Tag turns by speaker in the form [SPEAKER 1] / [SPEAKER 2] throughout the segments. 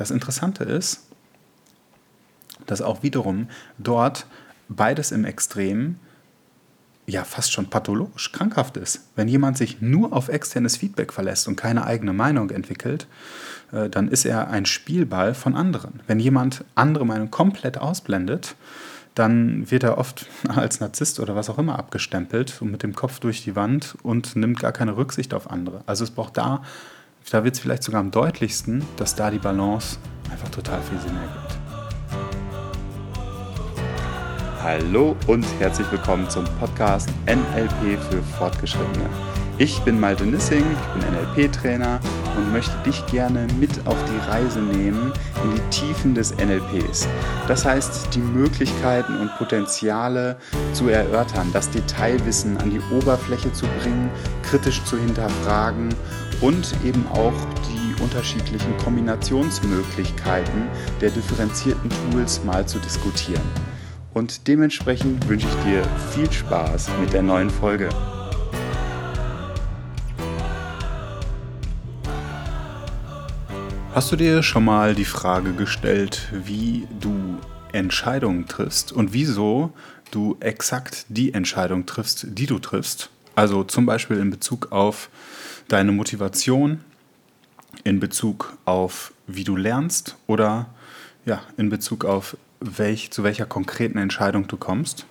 [SPEAKER 1] Das Interessante ist, dass auch wiederum dort beides im Extrem ja fast schon pathologisch krankhaft ist. Wenn jemand sich nur auf externes Feedback verlässt und keine eigene Meinung entwickelt, äh, dann ist er ein Spielball von anderen. Wenn jemand andere Meinung komplett ausblendet, dann wird er oft als Narzisst oder was auch immer abgestempelt und mit dem Kopf durch die Wand und nimmt gar keine Rücksicht auf andere. Also es braucht da, da wird es vielleicht sogar am deutlichsten, dass da die Balance einfach total viel Sinn ergibt.
[SPEAKER 2] Hallo und herzlich willkommen zum Podcast NLP für Fortgeschrittene. Ich bin Malte Nissing, ich bin NLP-Trainer und möchte dich gerne mit auf die Reise nehmen in die Tiefen des NLPs. Das heißt, die Möglichkeiten und Potenziale zu erörtern, das Detailwissen an die Oberfläche zu bringen, kritisch zu hinterfragen und eben auch die unterschiedlichen Kombinationsmöglichkeiten der differenzierten Tools mal zu diskutieren. Und dementsprechend wünsche ich dir viel Spaß mit der neuen Folge.
[SPEAKER 1] Hast du dir schon mal die Frage gestellt, wie du Entscheidungen triffst und wieso du exakt die Entscheidung triffst, die du triffst? Also zum Beispiel in Bezug auf deine Motivation, in Bezug auf wie du lernst oder ja, in Bezug auf welch, zu welcher konkreten Entscheidung du kommst.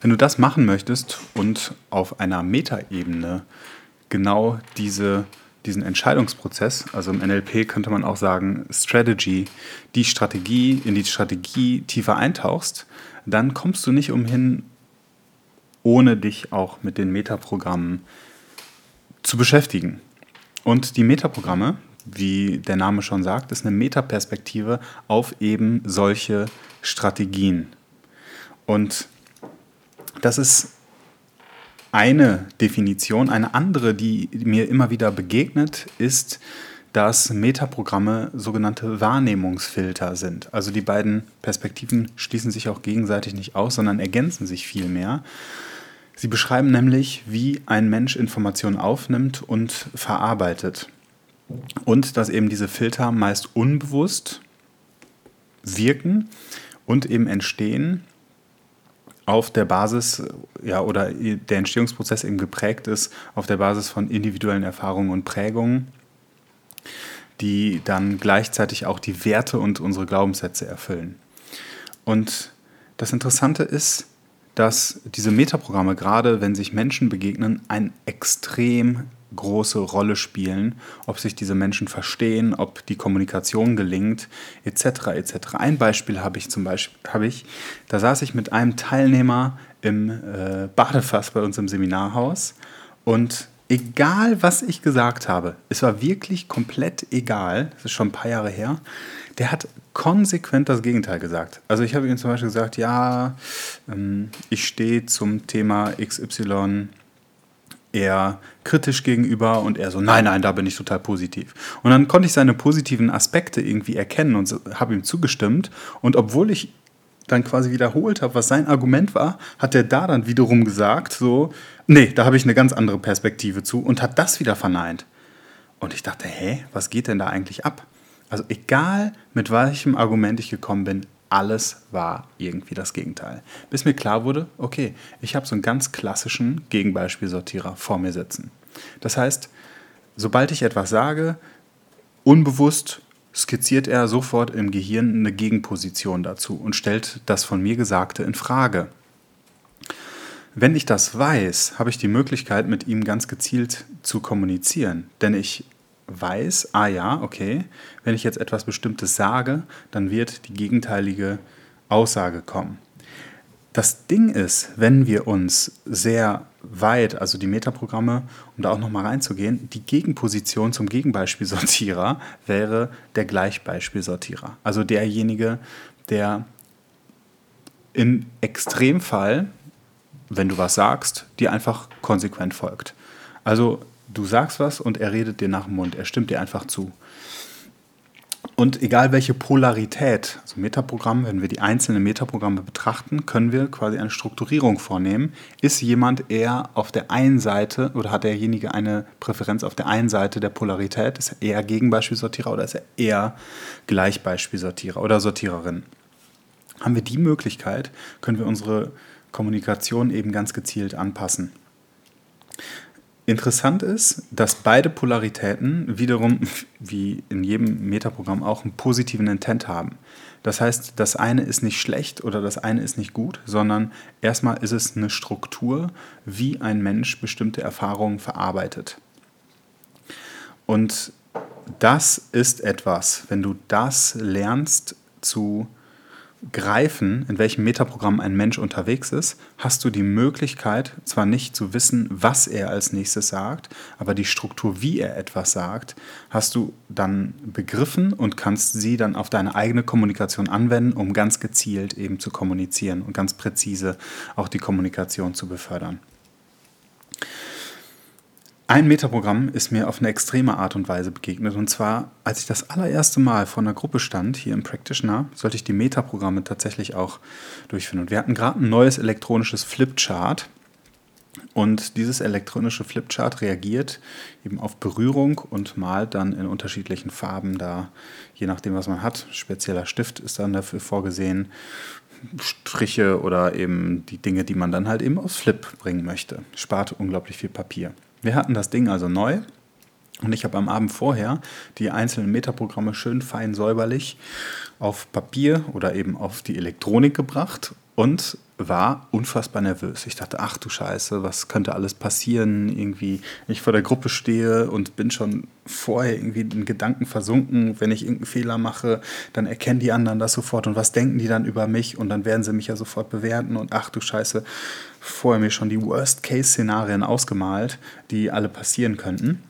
[SPEAKER 1] Wenn du das machen möchtest und auf einer Metaebene genau diese, diesen Entscheidungsprozess, also im NLP könnte man auch sagen Strategy, die Strategie, in die Strategie tiefer eintauchst, dann kommst du nicht umhin, ohne dich auch mit den Metaprogrammen zu beschäftigen. Und die Metaprogramme, wie der Name schon sagt, ist eine Metaperspektive auf eben solche Strategien. Und das ist eine Definition. Eine andere, die mir immer wieder begegnet, ist, dass Metaprogramme sogenannte Wahrnehmungsfilter sind. Also die beiden Perspektiven schließen sich auch gegenseitig nicht aus, sondern ergänzen sich vielmehr. Sie beschreiben nämlich, wie ein Mensch Informationen aufnimmt und verarbeitet. Und dass eben diese Filter meist unbewusst wirken und eben entstehen auf der Basis, ja, oder der Entstehungsprozess eben geprägt ist auf der Basis von individuellen Erfahrungen und Prägungen, die dann gleichzeitig auch die Werte und unsere Glaubenssätze erfüllen. Und das Interessante ist, dass diese Metaprogramme, gerade wenn sich Menschen begegnen, ein extrem große Rolle spielen, ob sich diese Menschen verstehen, ob die Kommunikation gelingt, etc. etc. Ein Beispiel habe ich zum Beispiel, habe ich, da saß ich mit einem Teilnehmer im äh, Badefass bei uns im Seminarhaus und egal was ich gesagt habe, es war wirklich komplett egal, das ist schon ein paar Jahre her, der hat konsequent das Gegenteil gesagt. Also ich habe ihm zum Beispiel gesagt, ja, ähm, ich stehe zum Thema XY eher kritisch gegenüber und er so, nein, nein, da bin ich total positiv. Und dann konnte ich seine positiven Aspekte irgendwie erkennen und habe ihm zugestimmt. Und obwohl ich dann quasi wiederholt habe, was sein Argument war, hat er da dann wiederum gesagt, so, nee, da habe ich eine ganz andere Perspektive zu und hat das wieder verneint. Und ich dachte, hä, was geht denn da eigentlich ab? Also egal, mit welchem Argument ich gekommen bin, alles war irgendwie das Gegenteil. Bis mir klar wurde, okay, ich habe so einen ganz klassischen Gegenbeispielsortierer vor mir sitzen. Das heißt, sobald ich etwas sage, unbewusst skizziert er sofort im Gehirn eine Gegenposition dazu und stellt das von mir Gesagte in Frage. Wenn ich das weiß, habe ich die Möglichkeit, mit ihm ganz gezielt zu kommunizieren, denn ich weiß, ah ja, okay, wenn ich jetzt etwas Bestimmtes sage, dann wird die gegenteilige Aussage kommen. Das Ding ist, wenn wir uns sehr weit, also die Metaprogramme, um da auch nochmal reinzugehen, die Gegenposition zum Gegenbeispielsortierer wäre der Gleichbeispielsortierer. Also derjenige, der im Extremfall, wenn du was sagst, dir einfach konsequent folgt. Also du sagst was und er redet dir nach dem Mund, er stimmt dir einfach zu. Und egal welche Polarität, also Metaprogramm, wenn wir die einzelnen Metaprogramme betrachten, können wir quasi eine Strukturierung vornehmen. Ist jemand eher auf der einen Seite oder hat derjenige eine Präferenz auf der einen Seite der Polarität? Ist er eher Gegenbeispielsortierer oder ist er eher Gleichbeispielsortierer oder Sortiererin? Haben wir die Möglichkeit, können wir unsere Kommunikation eben ganz gezielt anpassen. Interessant ist, dass beide Polaritäten wiederum, wie in jedem Metaprogramm auch, einen positiven Intent haben. Das heißt, das eine ist nicht schlecht oder das eine ist nicht gut, sondern erstmal ist es eine Struktur, wie ein Mensch bestimmte Erfahrungen verarbeitet. Und das ist etwas, wenn du das lernst zu greifen, in welchem Metaprogramm ein Mensch unterwegs ist, hast du die Möglichkeit, zwar nicht zu wissen, was er als nächstes sagt, aber die Struktur, wie er etwas sagt, hast du dann begriffen und kannst sie dann auf deine eigene Kommunikation anwenden, um ganz gezielt eben zu kommunizieren und ganz präzise auch die Kommunikation zu befördern. Ein Metaprogramm ist mir auf eine extreme Art und Weise begegnet. Und zwar, als ich das allererste Mal vor einer Gruppe stand, hier im Practitioner, sollte ich die Metaprogramme tatsächlich auch durchführen. Und wir hatten gerade ein neues elektronisches Flipchart. Und dieses elektronische Flipchart reagiert eben auf Berührung und malt dann in unterschiedlichen Farben da, je nachdem, was man hat. Spezieller Stift ist dann dafür vorgesehen, Striche oder eben die Dinge, die man dann halt eben aufs Flip bringen möchte. Spart unglaublich viel Papier. Wir hatten das Ding also neu und ich habe am Abend vorher die einzelnen Metaprogramme schön fein säuberlich auf Papier oder eben auf die Elektronik gebracht und war unfassbar nervös. Ich dachte, ach du Scheiße, was könnte alles passieren? Irgendwie, ich vor der Gruppe stehe und bin schon vorher irgendwie in Gedanken versunken. Wenn ich irgendeinen Fehler mache, dann erkennen die anderen das sofort und was denken die dann über mich und dann werden sie mich ja sofort bewerten und ach du Scheiße, vorher mir schon die Worst-Case-Szenarien ausgemalt, die alle passieren könnten.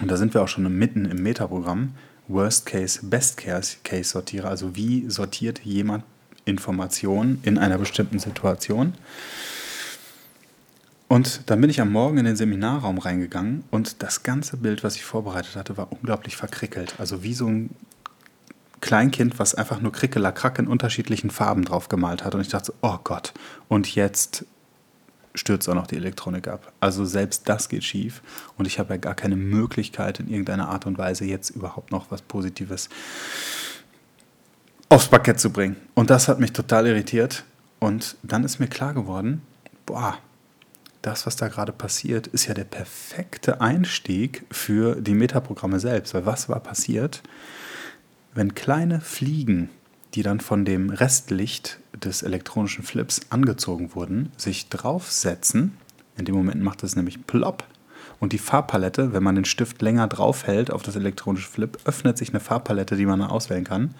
[SPEAKER 1] Und da sind wir auch schon mitten im Metaprogramm. Worst Case, Best Case sortiere. Also wie sortiert jemand Information in einer bestimmten Situation. Und dann bin ich am Morgen in den Seminarraum reingegangen und das ganze Bild, was ich vorbereitet hatte, war unglaublich verkrickelt. Also wie so ein Kleinkind, was einfach nur Krickelakrack in unterschiedlichen Farben drauf gemalt hat. Und ich dachte, so, oh Gott, und jetzt stürzt auch noch die Elektronik ab. Also selbst das geht schief und ich habe ja gar keine Möglichkeit in irgendeiner Art und Weise jetzt überhaupt noch was Positives aufs Parkett zu bringen. Und das hat mich total irritiert. Und dann ist mir klar geworden, boah, das, was da gerade passiert, ist ja der perfekte Einstieg für die Metaprogramme selbst. Weil was war passiert? Wenn kleine Fliegen, die dann von dem Restlicht des elektronischen Flips angezogen wurden, sich draufsetzen, in dem Moment macht es nämlich plopp. Und die Farbpalette, wenn man den Stift länger draufhält auf das elektronische Flip, öffnet sich eine Farbpalette, die man auswählen kann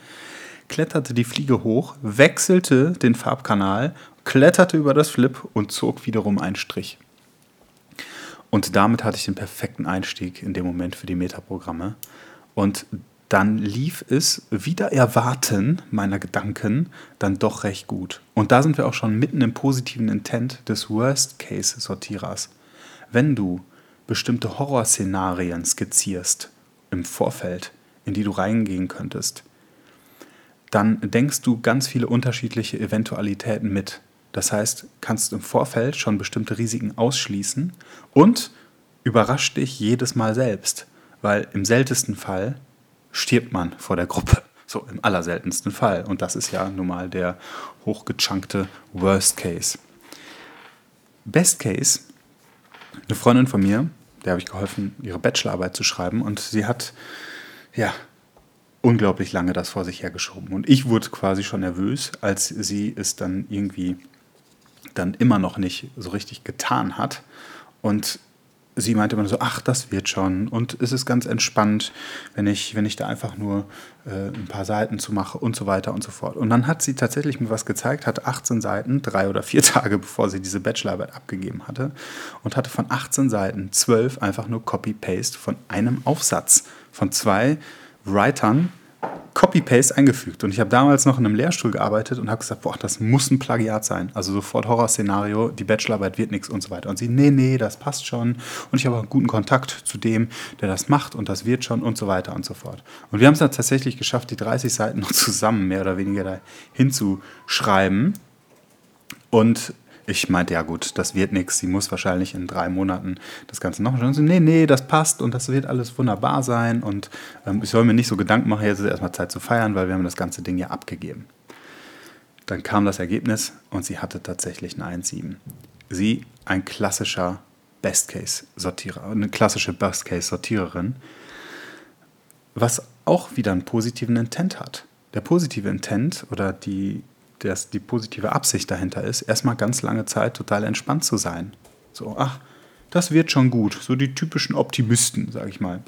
[SPEAKER 1] kletterte die Fliege hoch, wechselte den Farbkanal, kletterte über das Flip und zog wiederum einen Strich. Und damit hatte ich den perfekten Einstieg in dem Moment für die Metaprogramme. Und dann lief es wieder erwarten meiner Gedanken dann doch recht gut. Und da sind wir auch schon mitten im positiven Intent des Worst-Case-Sortierers. Wenn du bestimmte Horrorszenarien skizzierst im Vorfeld, in die du reingehen könntest, dann denkst du ganz viele unterschiedliche Eventualitäten mit. Das heißt, kannst im Vorfeld schon bestimmte Risiken ausschließen und überrascht dich jedes Mal selbst, weil im seltensten Fall stirbt man vor der Gruppe. So im allerseltensten Fall. Und das ist ja nun mal der hochgechunkte Worst Case. Best Case, eine Freundin von mir, der habe ich geholfen, ihre Bachelorarbeit zu schreiben und sie hat ja unglaublich lange das vor sich hergeschoben. Und ich wurde quasi schon nervös, als sie es dann irgendwie dann immer noch nicht so richtig getan hat. Und sie meinte immer so, ach, das wird schon. Und es ist ganz entspannt, wenn ich, wenn ich da einfach nur äh, ein paar Seiten zu mache und so weiter und so fort. Und dann hat sie tatsächlich mir was gezeigt, hatte 18 Seiten, drei oder vier Tage bevor sie diese Bachelorarbeit abgegeben hatte. Und hatte von 18 Seiten 12 einfach nur Copy-Paste von einem Aufsatz. Von zwei Writern Copy-Paste eingefügt. Und ich habe damals noch in einem Lehrstuhl gearbeitet und habe gesagt, boah, das muss ein Plagiat sein. Also sofort Horrorszenario, die Bachelorarbeit wird nichts und so weiter. Und sie, nee, nee, das passt schon. Und ich habe auch einen guten Kontakt zu dem, der das macht und das wird schon und so weiter und so fort. Und wir haben es dann tatsächlich geschafft, die 30 Seiten noch zusammen mehr oder weniger da hinzuschreiben. Und ich meinte, ja gut, das wird nichts. Sie muss wahrscheinlich in drei Monaten das Ganze noch schauen. Nee, nee, das passt und das wird alles wunderbar sein. Und ähm, ich soll mir nicht so Gedanken machen, jetzt ist erstmal Zeit zu feiern, weil wir haben das ganze Ding ja abgegeben. Dann kam das Ergebnis und sie hatte tatsächlich eine 1,7. Sie, ein klassischer Best-Case-Sortierer, eine klassische Best-Case-Sortiererin, was auch wieder einen positiven Intent hat. Der positive Intent oder die dass die positive Absicht dahinter ist, erstmal ganz lange Zeit total entspannt zu sein. So, ach, das wird schon gut. So die typischen Optimisten, sage ich mal.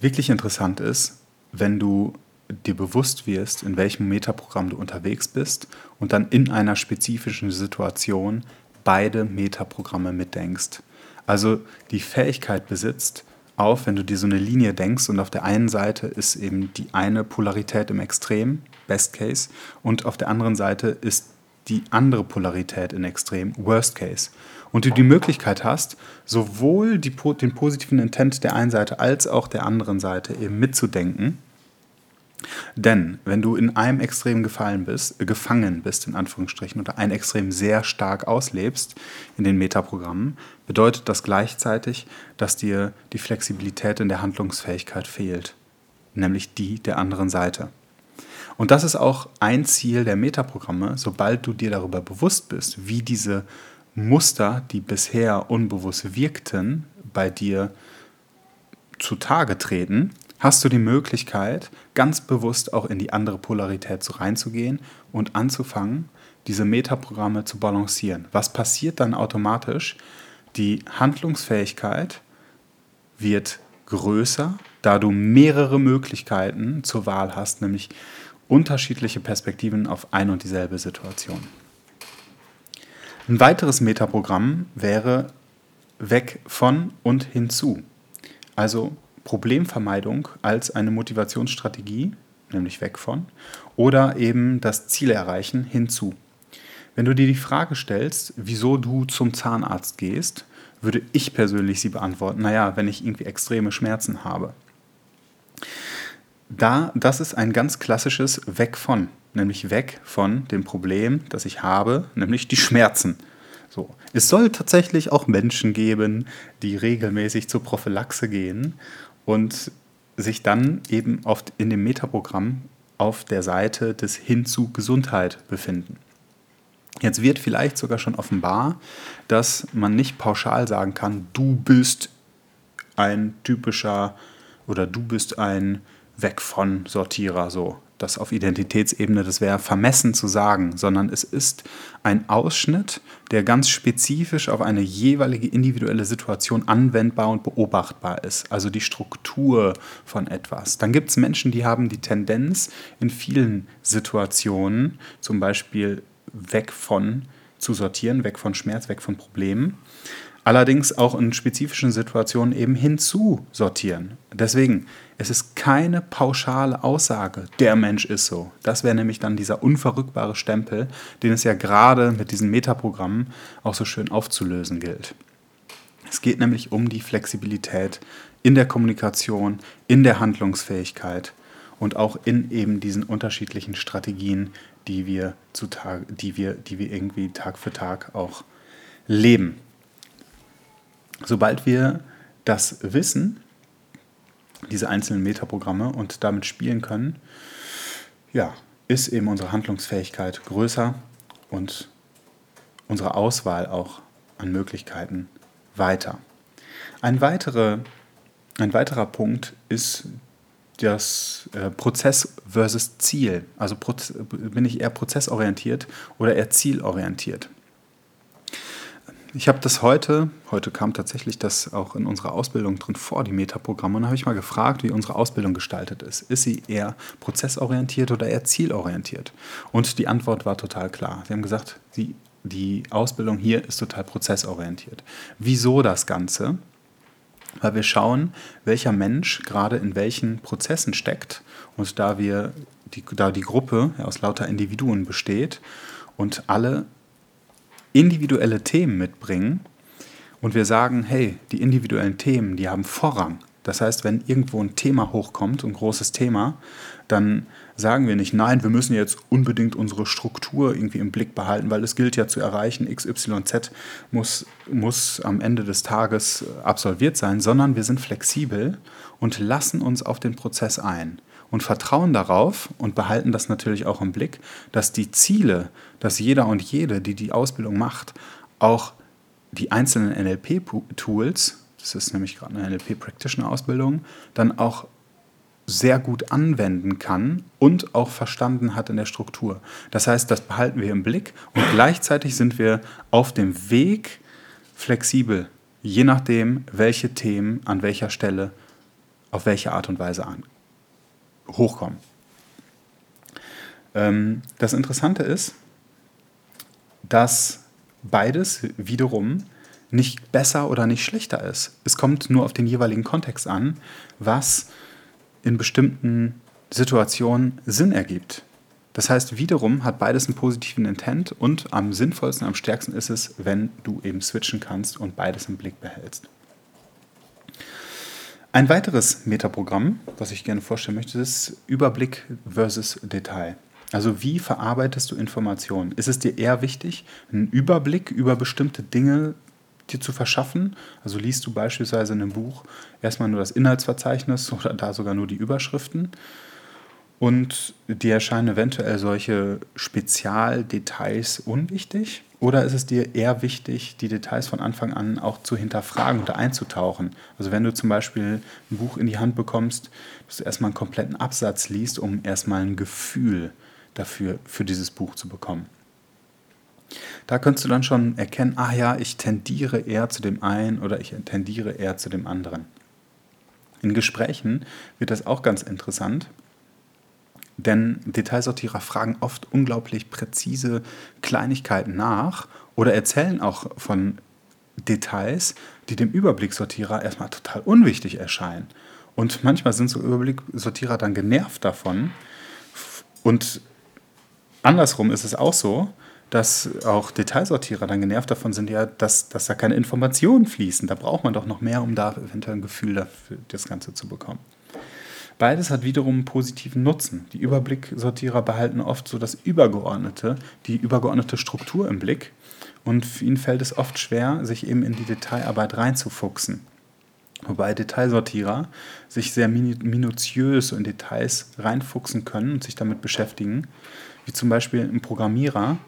[SPEAKER 1] Wirklich interessant ist, wenn du dir bewusst wirst, in welchem Metaprogramm du unterwegs bist und dann in einer spezifischen Situation beide Metaprogramme mitdenkst. Also die Fähigkeit besitzt, auf, wenn du dir so eine Linie denkst und auf der einen Seite ist eben die eine Polarität im Extrem, Best Case, und auf der anderen Seite ist die andere Polarität in Extrem, Worst Case. Und du die Möglichkeit hast, sowohl die, den positiven Intent der einen Seite als auch der anderen Seite eben mitzudenken denn wenn du in einem Extrem gefallen bist, äh, gefangen bist, in Anführungsstrichen, oder ein Extrem sehr stark auslebst in den Metaprogrammen, bedeutet das gleichzeitig, dass dir die Flexibilität in der Handlungsfähigkeit fehlt, nämlich die der anderen Seite. Und das ist auch ein Ziel der Metaprogramme, sobald du dir darüber bewusst bist, wie diese Muster, die bisher unbewusst wirkten, bei dir zutage treten, hast du die Möglichkeit, ganz bewusst auch in die andere Polarität so reinzugehen und anzufangen, diese Metaprogramme zu balancieren. Was passiert dann automatisch? Die Handlungsfähigkeit wird größer, da du mehrere Möglichkeiten zur Wahl hast, nämlich unterschiedliche Perspektiven auf ein und dieselbe Situation. Ein weiteres Metaprogramm wäre weg von und hinzu. Also Problemvermeidung als eine Motivationsstrategie, nämlich weg von, oder eben das Ziel erreichen hinzu. Wenn du dir die Frage stellst, wieso du zum Zahnarzt gehst, würde ich persönlich sie beantworten, naja, wenn ich irgendwie extreme Schmerzen habe. Da, das ist ein ganz klassisches Weg von, nämlich weg von dem Problem, das ich habe, nämlich die Schmerzen. So. Es soll tatsächlich auch Menschen geben, die regelmäßig zur Prophylaxe gehen und sich dann eben oft in dem Metaprogramm auf der Seite des Hin zu Gesundheit befinden. Jetzt wird vielleicht sogar schon offenbar, dass man nicht pauschal sagen kann, du bist ein typischer oder du bist ein Weg von Sortierer so das auf Identitätsebene, das wäre vermessen zu sagen, sondern es ist ein Ausschnitt, der ganz spezifisch auf eine jeweilige individuelle Situation anwendbar und beobachtbar ist, also die Struktur von etwas. Dann gibt es Menschen, die haben die Tendenz, in vielen Situationen zum Beispiel weg von zu sortieren, weg von Schmerz, weg von Problemen allerdings auch in spezifischen Situationen eben hinzusortieren. Deswegen, es ist keine pauschale Aussage, der Mensch ist so. Das wäre nämlich dann dieser unverrückbare Stempel, den es ja gerade mit diesen Metaprogrammen auch so schön aufzulösen gilt. Es geht nämlich um die Flexibilität in der Kommunikation, in der Handlungsfähigkeit und auch in eben diesen unterschiedlichen Strategien, die wir, zu Tag, die wir, die wir irgendwie Tag für Tag auch leben. Sobald wir das wissen, diese einzelnen Metaprogramme und damit spielen können, ja, ist eben unsere Handlungsfähigkeit größer und unsere Auswahl auch an Möglichkeiten weiter. Ein, weitere, ein weiterer Punkt ist das äh, Prozess versus Ziel. Also bin ich eher prozessorientiert oder eher zielorientiert. Ich habe das heute, heute kam tatsächlich das auch in unserer Ausbildung drin vor, die Metaprogramme, und habe ich mal gefragt, wie unsere Ausbildung gestaltet ist. Ist sie eher prozessorientiert oder eher zielorientiert? Und die Antwort war total klar. Sie haben gesagt, die, die Ausbildung hier ist total prozessorientiert. Wieso das Ganze? weil wir schauen, welcher Mensch gerade in welchen Prozessen steckt. Und da wir die, da die Gruppe aus lauter Individuen besteht und alle individuelle Themen mitbringen und wir sagen, hey, die individuellen Themen, die haben Vorrang. Das heißt, wenn irgendwo ein Thema hochkommt, ein großes Thema, dann sagen wir nicht, nein, wir müssen jetzt unbedingt unsere Struktur irgendwie im Blick behalten, weil es gilt ja zu erreichen, XYZ muss, muss am Ende des Tages absolviert sein, sondern wir sind flexibel und lassen uns auf den Prozess ein und vertrauen darauf und behalten das natürlich auch im Blick, dass die Ziele, dass jeder und jede, die die Ausbildung macht, auch die einzelnen NLP-Tools, das ist nämlich gerade eine NLP-Practitioner-Ausbildung, dann auch sehr gut anwenden kann und auch verstanden hat in der Struktur. Das heißt, das behalten wir im Blick und gleichzeitig sind wir auf dem Weg flexibel, je nachdem, welche Themen an welcher Stelle auf welche Art und Weise an, hochkommen. Ähm, das Interessante ist, dass beides wiederum nicht besser oder nicht schlechter ist. Es kommt nur auf den jeweiligen Kontext an, was in bestimmten Situationen Sinn ergibt. Das heißt, wiederum hat beides einen positiven Intent und am sinnvollsten, am stärksten ist es, wenn du eben switchen kannst und beides im Blick behältst. Ein weiteres Metaprogramm, was ich gerne vorstellen möchte, ist Überblick versus Detail. Also wie verarbeitest du Informationen? Ist es dir eher wichtig, einen Überblick über bestimmte Dinge dir zu verschaffen? Also liest du beispielsweise in einem Buch erstmal nur das Inhaltsverzeichnis oder da sogar nur die Überschriften und dir erscheinen eventuell solche Spezialdetails unwichtig? Oder ist es dir eher wichtig, die Details von Anfang an auch zu hinterfragen und einzutauchen? Also wenn du zum Beispiel ein Buch in die Hand bekommst, dass du erstmal einen kompletten Absatz liest, um erstmal ein Gefühl dafür, für dieses Buch zu bekommen. Da könntest du dann schon erkennen, ah ja, ich tendiere eher zu dem einen oder ich tendiere eher zu dem anderen. In Gesprächen wird das auch ganz interessant, denn Detailsortierer fragen oft unglaublich präzise Kleinigkeiten nach oder erzählen auch von Details, die dem Überblicksortierer erstmal total unwichtig erscheinen. Und manchmal sind so Überblicksortierer dann genervt davon. Und andersrum ist es auch so, dass auch Detailsortierer dann genervt davon sind, ja, dass, dass da keine Informationen fließen. Da braucht man doch noch mehr, um da eventuell ein Gefühl dafür das Ganze zu bekommen. Beides hat wiederum einen positiven Nutzen. Die Überblicksortierer behalten oft so das Übergeordnete, die übergeordnete Struktur im Blick und für ihn fällt es oft schwer, sich eben in die Detailarbeit reinzufuchsen. Wobei Detailsortierer sich sehr minutiös in Details reinfuchsen können und sich damit beschäftigen, wie zum Beispiel ein Programmierer,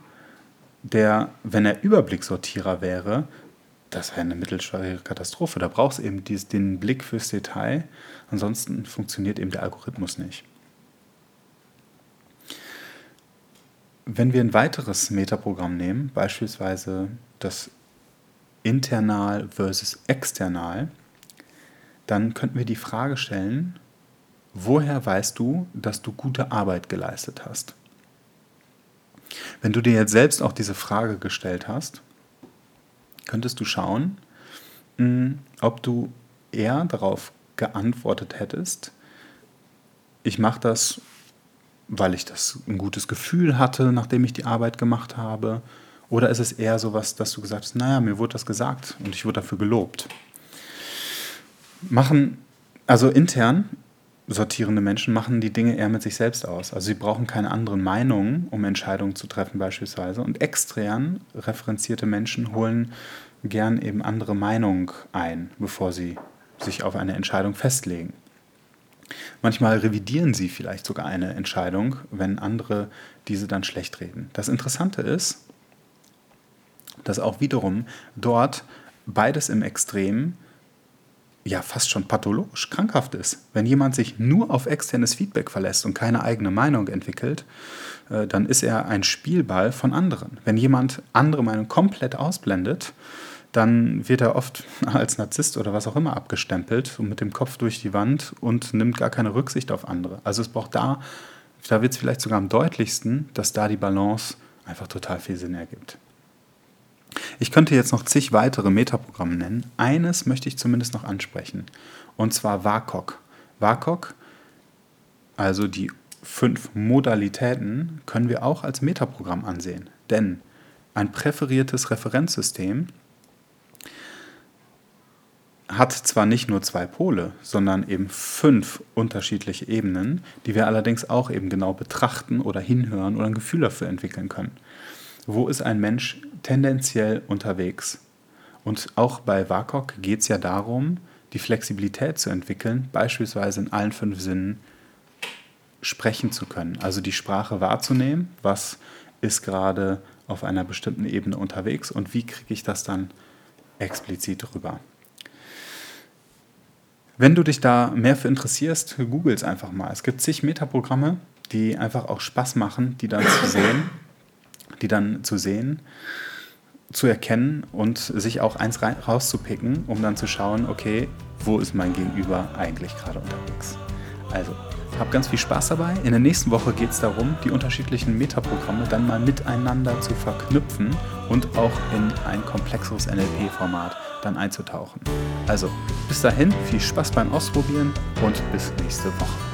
[SPEAKER 1] der, wenn er Überblicksortierer wäre, das wäre eine mittelschwere Katastrophe. Da braucht es eben dies, den Blick fürs Detail. Ansonsten funktioniert eben der Algorithmus nicht. Wenn wir ein weiteres Metaprogramm nehmen, beispielsweise das Internal versus External, dann könnten wir die Frage stellen, woher weißt du, dass du gute Arbeit geleistet hast? Wenn du dir jetzt selbst auch diese Frage gestellt hast, könntest du schauen, hm, ob du eher darauf geantwortet hättest, ich mache das, weil ich das ein gutes Gefühl hatte, nachdem ich die Arbeit gemacht habe, oder ist es eher so was, dass du gesagt hast, naja, mir wurde das gesagt und ich wurde dafür gelobt. Machen, also intern sortierende Menschen machen die Dinge eher mit sich selbst aus. Also sie brauchen keine anderen Meinungen, um Entscheidungen zu treffen beispielsweise. Und extern referenzierte Menschen holen gern eben andere Meinungen ein, bevor sie sich auf eine Entscheidung festlegen. Manchmal revidieren sie vielleicht sogar eine Entscheidung, wenn andere diese dann schlecht reden. Das Interessante ist, dass auch wiederum dort beides im Extrem ja fast schon pathologisch krankhaft ist. Wenn jemand sich nur auf externes Feedback verlässt und keine eigene Meinung entwickelt, äh, dann ist er ein Spielball von anderen. Wenn jemand andere Meinung komplett ausblendet, dann wird er oft als Narzisst oder was auch immer abgestempelt und mit dem Kopf durch die Wand und nimmt gar keine Rücksicht auf andere. Also es braucht da, da wird es vielleicht sogar am deutlichsten, dass da die Balance einfach total viel Sinn ergibt. Ich könnte jetzt noch zig weitere Metaprogramme nennen. Eines möchte ich zumindest noch ansprechen. Und zwar WACOG. WACOG, also die fünf Modalitäten, können wir auch als Metaprogramm ansehen. Denn ein präferiertes Referenzsystem hat zwar nicht nur zwei Pole, sondern eben fünf unterschiedliche Ebenen, die wir allerdings auch eben genau betrachten oder hinhören oder ein Gefühl dafür entwickeln können. Wo ist ein Mensch tendenziell unterwegs? Und auch bei WACOG geht es ja darum, die Flexibilität zu entwickeln, beispielsweise in allen fünf Sinnen sprechen zu können. Also die Sprache wahrzunehmen, was ist gerade auf einer bestimmten Ebene unterwegs und wie kriege ich das dann explizit rüber. Wenn du dich da mehr für interessierst, google es einfach mal. Es gibt zig Metaprogramme, die einfach auch Spaß machen, die dann zu sehen, die dann zu sehen, zu erkennen und sich auch eins rauszupicken, um dann zu schauen, okay, wo ist mein Gegenüber eigentlich gerade unterwegs. Also, hab ganz viel Spaß dabei. In der nächsten Woche geht es darum, die unterschiedlichen Metaprogramme dann mal miteinander zu verknüpfen und auch in ein komplexeres NLP-Format dann einzutauchen. Also, bis dahin, viel Spaß beim Ausprobieren und bis nächste Woche.